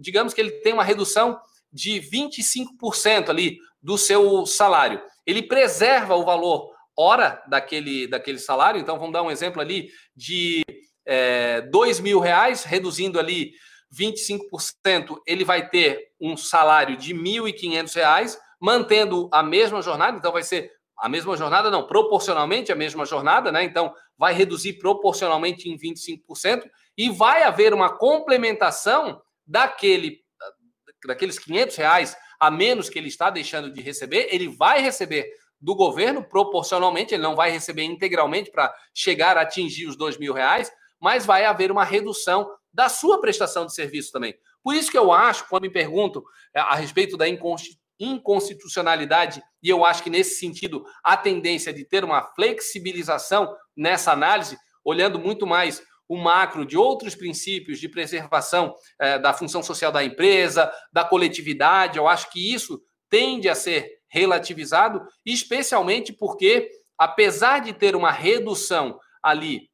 digamos que ele tem uma redução de 25% ali do seu salário. Ele preserva o valor hora daquele, daquele salário. Então, vamos dar um exemplo ali de é, dois mil reais, reduzindo ali 25%, ele vai ter um salário de R$ 1.500, mantendo a mesma jornada, então vai ser a mesma jornada, não, proporcionalmente a mesma jornada, né? Então vai reduzir proporcionalmente em 25% e vai haver uma complementação daquele daqueles 500 reais a menos que ele está deixando de receber, ele vai receber do governo proporcionalmente, ele não vai receber integralmente para chegar a atingir os dois mil reais, mas vai haver uma redução da sua prestação de serviço também. Por isso que eu acho, quando me pergunto é, a respeito da inconstitucionalidade, e eu acho que nesse sentido a tendência de ter uma flexibilização nessa análise, olhando muito mais o macro de outros princípios de preservação é, da função social da empresa, da coletividade, eu acho que isso tende a ser relativizado, especialmente porque, apesar de ter uma redução ali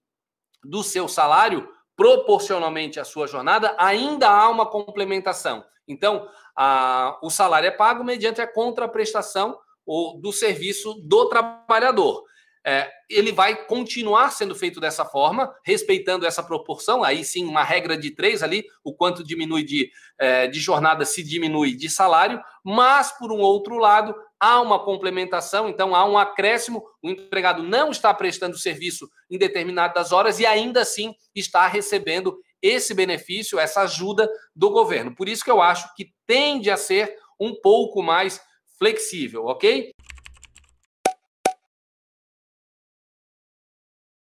do seu salário, proporcionalmente à sua jornada, ainda há uma complementação. Então, a, o salário é pago mediante a contraprestação ou do serviço do trabalhador. É, ele vai continuar sendo feito dessa forma, respeitando essa proporção. Aí sim, uma regra de três ali, o quanto diminui de, é, de jornada se diminui de salário, mas, por um outro lado, há uma complementação, então há um acréscimo. O empregado não está prestando serviço em determinadas horas e ainda assim está recebendo esse benefício, essa ajuda do governo. Por isso que eu acho que tende a ser um pouco mais flexível, ok?